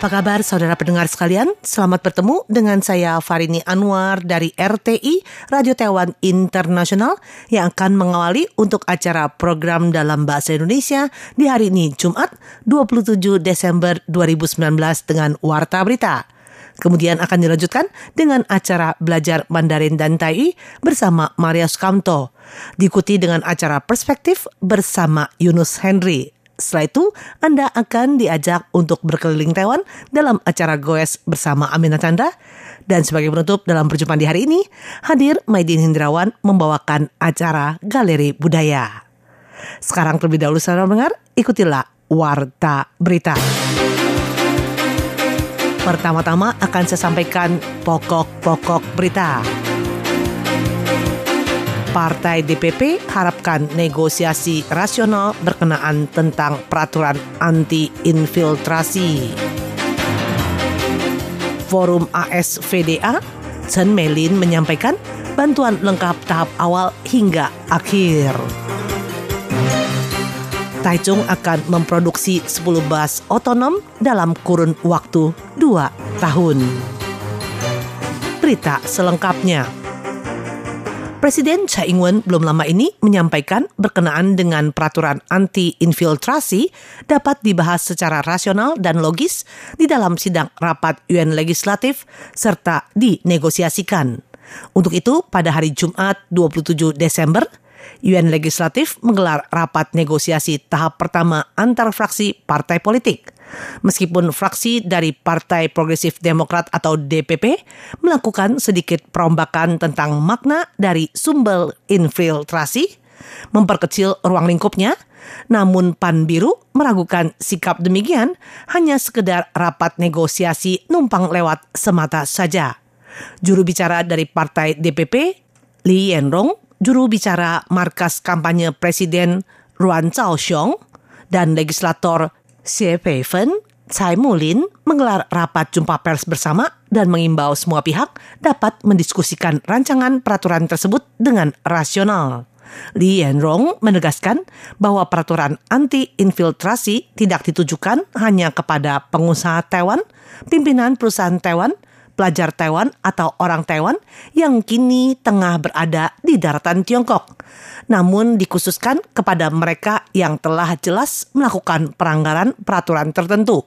Apa kabar saudara pendengar sekalian? Selamat bertemu dengan saya Farini Anwar dari RTI Radio Taiwan Internasional yang akan mengawali untuk acara program dalam bahasa Indonesia di hari ini Jumat 27 Desember 2019 dengan Warta Berita. Kemudian akan dilanjutkan dengan acara belajar Mandarin dan Tai bersama Maria Sukamto. Diikuti dengan acara perspektif bersama Yunus Henry. Setelah itu, Anda akan diajak untuk berkeliling Taiwan dalam acara goes bersama Amina Chandra. Dan sebagai penutup dalam perjumpaan di hari ini, hadir Maidin Hindrawan membawakan acara Galeri Budaya. Sekarang terlebih dahulu saudara mendengar, ikutilah Warta Berita. Pertama-tama akan saya sampaikan pokok-pokok berita. Partai DPP harapkan negosiasi rasional berkenaan tentang peraturan anti-infiltrasi. Forum ASVDA, Chen Melin menyampaikan bantuan lengkap tahap awal hingga akhir. Taichung akan memproduksi 10 bus otonom dalam kurun waktu 2 tahun. Berita selengkapnya. Presiden Tsai Ing-wen belum lama ini menyampaikan berkenaan dengan peraturan anti-infiltrasi dapat dibahas secara rasional dan logis di dalam sidang rapat UN Legislatif serta dinegosiasikan. Untuk itu, pada hari Jumat 27 Desember, UN Legislatif menggelar rapat negosiasi tahap pertama antar fraksi partai politik. Meskipun fraksi dari Partai Progresif Demokrat atau DPP melakukan sedikit perombakan tentang makna dari sumber infiltrasi, memperkecil ruang lingkupnya, namun Pan Biru meragukan sikap demikian hanya sekedar rapat negosiasi numpang lewat semata saja. Juru bicara dari Partai DPP, Li Yenrong, juru bicara markas kampanye Presiden Ruan Zhaoxiong, dan legislator Xie Peifen, Tsai Mulin menggelar rapat jumpa pers bersama dan mengimbau semua pihak dapat mendiskusikan rancangan peraturan tersebut dengan rasional. Li Yenrong menegaskan bahwa peraturan anti-infiltrasi tidak ditujukan hanya kepada pengusaha Taiwan, pimpinan perusahaan Taiwan, pelajar Taiwan atau orang Taiwan yang kini tengah berada di daratan Tiongkok. Namun dikhususkan kepada mereka yang telah jelas melakukan pelanggaran peraturan tertentu.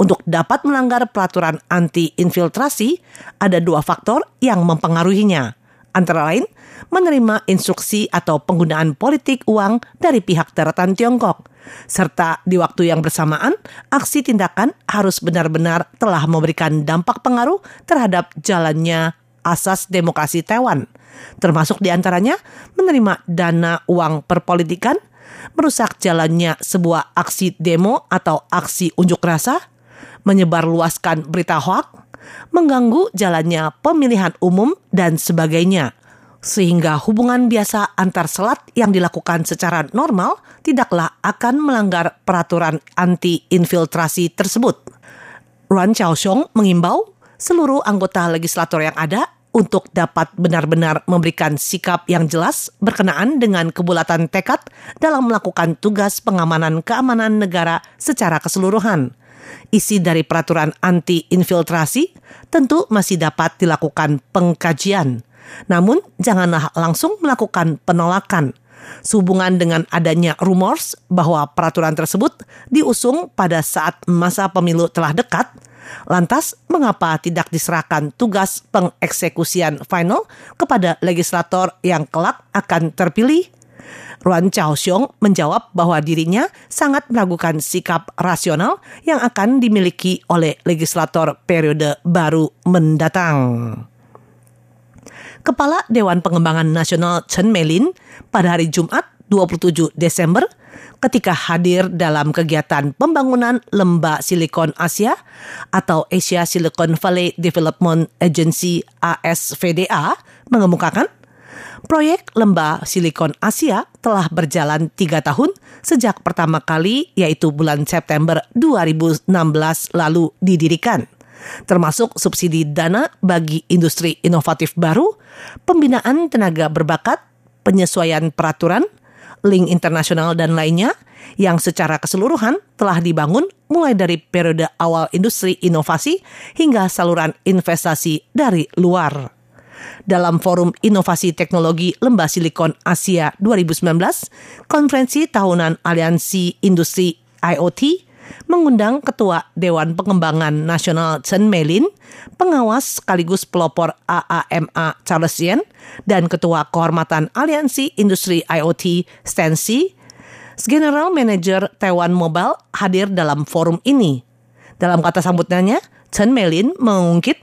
Untuk dapat melanggar peraturan anti-infiltrasi, ada dua faktor yang mempengaruhinya. Antara lain, menerima instruksi atau penggunaan politik uang dari pihak daratan Tiongkok serta di waktu yang bersamaan, aksi tindakan harus benar-benar telah memberikan dampak pengaruh terhadap jalannya asas demokrasi Taiwan, termasuk di antaranya menerima dana uang perpolitikan, merusak jalannya sebuah aksi demo atau aksi unjuk rasa, menyebarluaskan berita hoak, mengganggu jalannya pemilihan umum, dan sebagainya sehingga hubungan biasa antar selat yang dilakukan secara normal tidaklah akan melanggar peraturan anti-infiltrasi tersebut. Ruan Chaoxiong mengimbau seluruh anggota legislator yang ada untuk dapat benar-benar memberikan sikap yang jelas berkenaan dengan kebulatan tekad dalam melakukan tugas pengamanan keamanan negara secara keseluruhan. Isi dari peraturan anti-infiltrasi tentu masih dapat dilakukan pengkajian namun janganlah langsung melakukan penolakan. Sehubungan dengan adanya rumors bahwa peraturan tersebut diusung pada saat masa pemilu telah dekat, lantas mengapa tidak diserahkan tugas pengeksekusian final kepada legislator yang kelak akan terpilih? Ruan Chaoxiong menjawab bahwa dirinya sangat meragukan sikap rasional yang akan dimiliki oleh legislator periode baru mendatang. Kepala Dewan Pengembangan Nasional Chen Melin pada hari Jumat 27 Desember ketika hadir dalam kegiatan pembangunan Lembah Silikon Asia atau Asia Silicon Valley Development Agency ASVDA mengemukakan Proyek Lembah Silikon Asia telah berjalan tiga tahun sejak pertama kali yaitu bulan September 2016 lalu didirikan termasuk subsidi dana bagi industri inovatif baru, pembinaan tenaga berbakat, penyesuaian peraturan, link internasional dan lainnya yang secara keseluruhan telah dibangun mulai dari periode awal industri inovasi hingga saluran investasi dari luar. Dalam Forum Inovasi Teknologi Lembah Silikon Asia 2019, konferensi tahunan Aliansi Industri IoT mengundang Ketua Dewan Pengembangan Nasional Chen Melin, pengawas sekaligus pelopor AAMA Charles Yen, dan Ketua Kehormatan Aliansi Industri IoT Stancy, General Manager Taiwan Mobile hadir dalam forum ini. Dalam kata sambutannya, Chen Melin mengungkit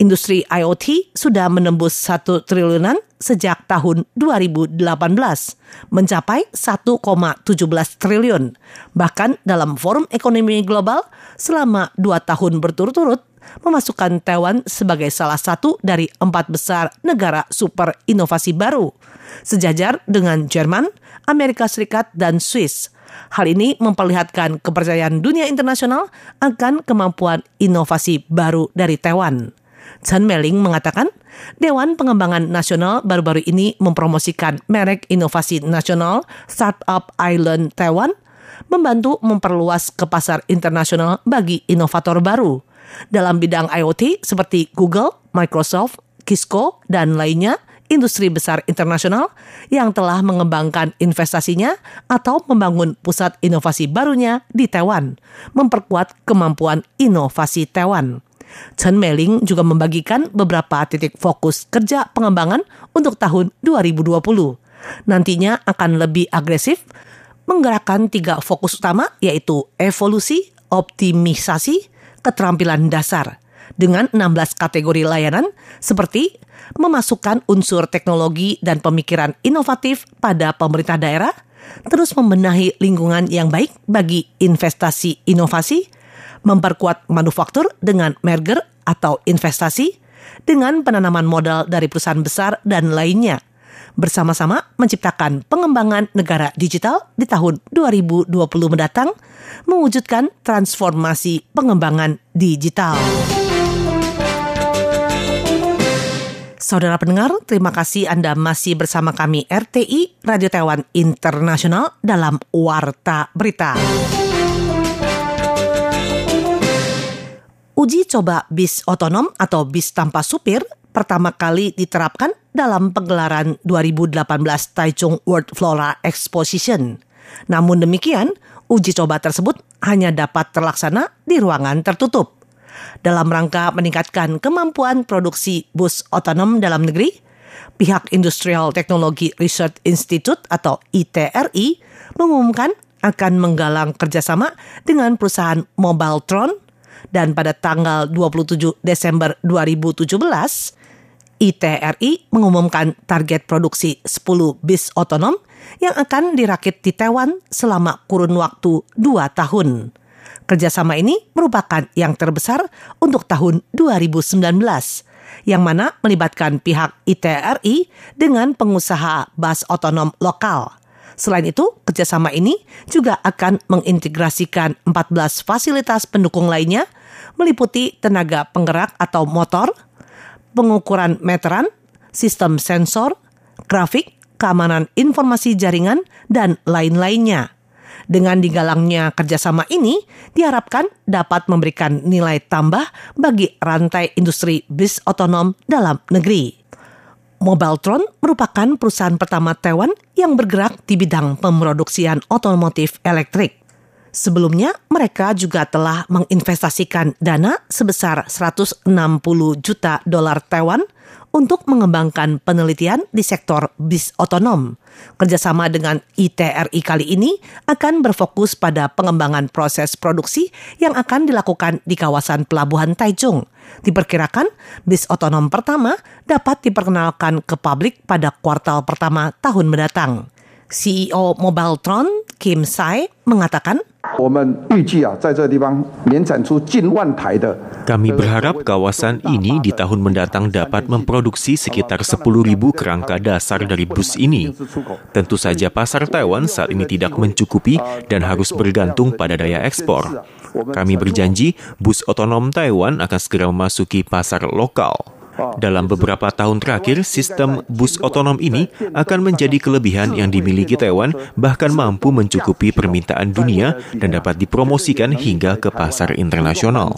industri IoT sudah menembus satu triliunan sejak tahun 2018 mencapai 1,17 triliun. Bahkan dalam Forum Ekonomi Global selama dua tahun berturut-turut memasukkan Taiwan sebagai salah satu dari empat besar negara super inovasi baru, sejajar dengan Jerman, Amerika Serikat, dan Swiss. Hal ini memperlihatkan kepercayaan dunia internasional akan kemampuan inovasi baru dari Taiwan. Chen Meling mengatakan, Dewan Pengembangan Nasional baru-baru ini mempromosikan merek inovasi nasional Startup Island Taiwan, membantu memperluas ke pasar internasional bagi inovator baru. Dalam bidang IoT seperti Google, Microsoft, Kisco, dan lainnya, industri besar internasional yang telah mengembangkan investasinya atau membangun pusat inovasi barunya di Taiwan, memperkuat kemampuan inovasi Taiwan. Chen Meling juga membagikan beberapa titik fokus kerja pengembangan untuk tahun 2020. Nantinya akan lebih agresif menggerakkan tiga fokus utama yaitu evolusi, optimisasi, keterampilan dasar dengan 16 kategori layanan seperti memasukkan unsur teknologi dan pemikiran inovatif pada pemerintah daerah, terus membenahi lingkungan yang baik bagi investasi inovasi, memperkuat manufaktur dengan merger atau investasi, dengan penanaman modal dari perusahaan besar dan lainnya, bersama-sama menciptakan pengembangan negara digital di tahun 2020 mendatang, mewujudkan transformasi pengembangan digital. Saudara pendengar, terima kasih Anda masih bersama kami RTI Radio Taiwan Internasional dalam Warta Berita. Uji coba bis otonom atau bis tanpa supir pertama kali diterapkan dalam pegelaran 2018 Taichung World Flora Exposition. Namun demikian, uji coba tersebut hanya dapat terlaksana di ruangan tertutup. Dalam rangka meningkatkan kemampuan produksi bus otonom dalam negeri, pihak Industrial Technology Research Institute atau ITRI mengumumkan akan menggalang kerjasama dengan perusahaan Mobiletron dan pada tanggal 27 Desember 2017, ITRI mengumumkan target produksi 10 bis otonom yang akan dirakit di Taiwan selama kurun waktu 2 tahun. Kerjasama ini merupakan yang terbesar untuk tahun 2019, yang mana melibatkan pihak ITRI dengan pengusaha bus otonom lokal. Selain itu, kerjasama ini juga akan mengintegrasikan 14 fasilitas pendukung lainnya meliputi tenaga penggerak atau motor, pengukuran meteran, sistem sensor, grafik, keamanan informasi jaringan, dan lain-lainnya. Dengan digalangnya kerjasama ini, diharapkan dapat memberikan nilai tambah bagi rantai industri bis otonom dalam negeri. Mobiletron merupakan perusahaan pertama Taiwan yang bergerak di bidang pemroduksian otomotif elektrik. Sebelumnya, mereka juga telah menginvestasikan dana sebesar 160 juta dolar Taiwan untuk mengembangkan penelitian di sektor bis otonom. Kerjasama dengan ITRI kali ini akan berfokus pada pengembangan proses produksi yang akan dilakukan di kawasan pelabuhan Taichung. Diperkirakan bis otonom pertama dapat diperkenalkan ke publik pada kuartal pertama tahun mendatang. CEO Mobiletron Kim Sai mengatakan, kami berharap kawasan ini di tahun mendatang dapat memproduksi sekitar 10.000 kerangka dasar dari bus ini. Tentu saja pasar Taiwan saat ini tidak mencukupi dan harus bergantung pada daya ekspor. Kami berjanji bus otonom Taiwan akan segera memasuki pasar lokal. Dalam beberapa tahun terakhir, sistem bus otonom ini akan menjadi kelebihan yang dimiliki Taiwan, bahkan mampu mencukupi permintaan dunia dan dapat dipromosikan hingga ke pasar internasional.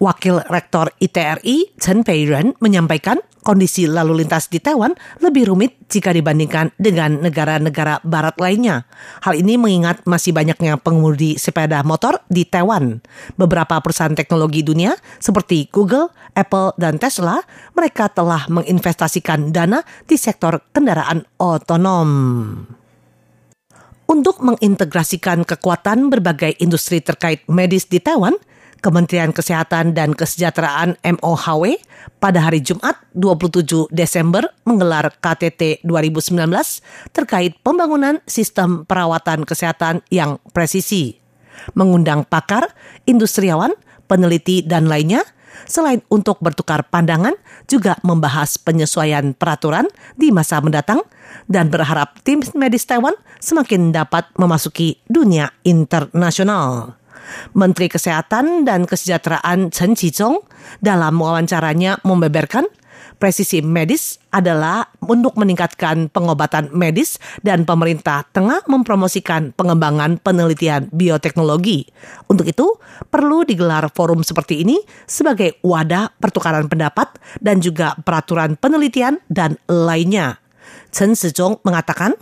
Wakil Rektor ITRI Chen Peiren menyampaikan kondisi lalu lintas di Taiwan lebih rumit jika dibandingkan dengan negara-negara barat lainnya. Hal ini mengingat masih banyaknya pengemudi sepeda motor di Taiwan. Beberapa perusahaan teknologi dunia seperti Google, Apple, dan Tesla, mereka telah menginvestasikan dana di sektor kendaraan otonom. Untuk mengintegrasikan kekuatan berbagai industri terkait medis di Taiwan, Kementerian Kesehatan dan Kesejahteraan MOHW pada hari Jumat 27 Desember menggelar KTT 2019 terkait pembangunan sistem perawatan kesehatan yang presisi. Mengundang pakar, industriawan, peneliti, dan lainnya, selain untuk bertukar pandangan, juga membahas penyesuaian peraturan di masa mendatang dan berharap tim medis Taiwan semakin dapat memasuki dunia internasional. Menteri Kesehatan dan Kesejahteraan Chen Qizhong dalam wawancaranya membeberkan presisi medis adalah untuk meningkatkan pengobatan medis dan pemerintah tengah mempromosikan pengembangan penelitian bioteknologi. Untuk itu, perlu digelar forum seperti ini sebagai wadah pertukaran pendapat dan juga peraturan penelitian dan lainnya. Chen Sezong mengatakan,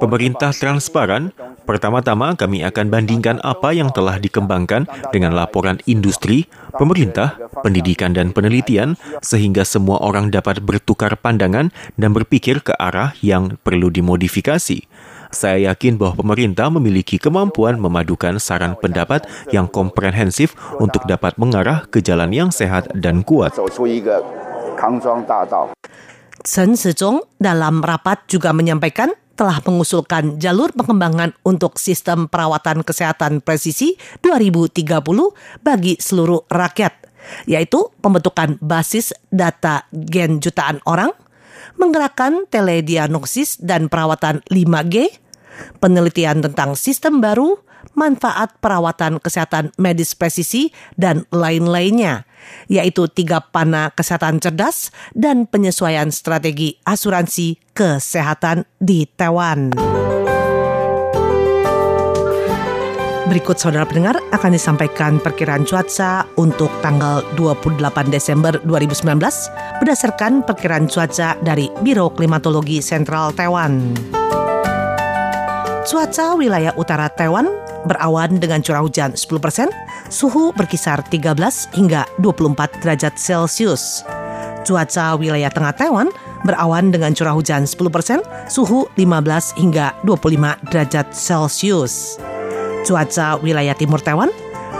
Pemerintah transparan. Pertama-tama kami akan bandingkan apa yang telah dikembangkan dengan laporan industri, pemerintah, pendidikan dan penelitian sehingga semua orang dapat bertukar pandangan dan berpikir ke arah yang perlu dimodifikasi. Saya yakin bahwa pemerintah memiliki kemampuan memadukan saran pendapat yang komprehensif untuk dapat mengarah ke jalan yang sehat dan kuat. Chen Sezong dalam rapat juga menyampaikan telah mengusulkan jalur pengembangan untuk sistem perawatan kesehatan presisi 2030 bagi seluruh rakyat, yaitu pembentukan basis data gen jutaan orang, menggerakkan telediagnosis dan perawatan 5G, penelitian tentang sistem baru, manfaat perawatan kesehatan medis presisi, dan lain-lainnya, yaitu tiga pana kesehatan cerdas dan penyesuaian strategi asuransi kesehatan di Taiwan. Berikut saudara pendengar akan disampaikan perkiraan cuaca untuk tanggal 28 Desember 2019 berdasarkan perkiraan cuaca dari Biro Klimatologi Sentral Taiwan. Cuaca wilayah utara Taiwan berawan dengan curah hujan 10 persen, suhu berkisar 13 hingga 24 derajat Celcius. Cuaca wilayah tengah Taiwan berawan dengan curah hujan 10 persen, suhu 15 hingga 25 derajat Celcius. Cuaca wilayah timur Taiwan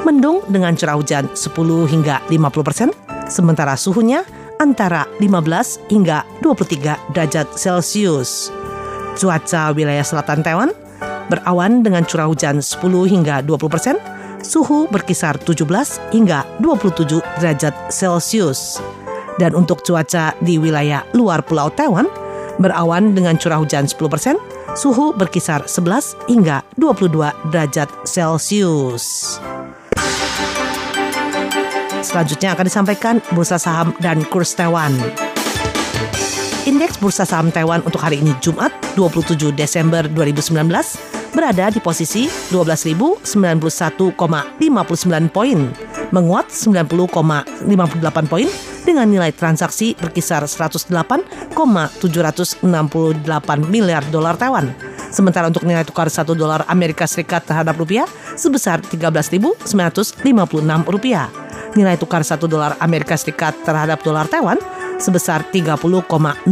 mendung dengan curah hujan 10 hingga 50 persen, sementara suhunya antara 15 hingga 23 derajat Celcius. Cuaca wilayah selatan Taiwan berawan dengan curah hujan 10 hingga 20 persen, suhu berkisar 17 hingga 27 derajat Celcius. Dan untuk cuaca di wilayah luar Pulau Taiwan, berawan dengan curah hujan 10 persen, suhu berkisar 11 hingga 22 derajat Celcius. Selanjutnya akan disampaikan bursa saham dan kurs Taiwan. Indeks bursa saham Taiwan untuk hari ini Jumat 27 Desember 2019 berada di posisi 12.091,59 poin, menguat 90,58 poin dengan nilai transaksi berkisar 108,768 miliar dolar Taiwan. Sementara untuk nilai tukar 1 dolar Amerika Serikat terhadap rupiah sebesar 13.956 rupiah. Nilai tukar 1 dolar Amerika Serikat terhadap dolar Taiwan sebesar 30,07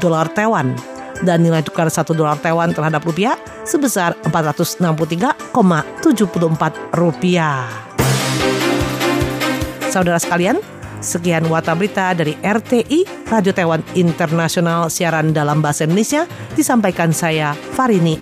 dolar Taiwan dan nilai tukar 1 dolar Taiwan terhadap rupiah sebesar 463,74 rupiah. Saudara sekalian, Sekian Wata Berita dari RTI, Radio Taiwan Internasional siaran dalam bahasa Indonesia, disampaikan saya Farini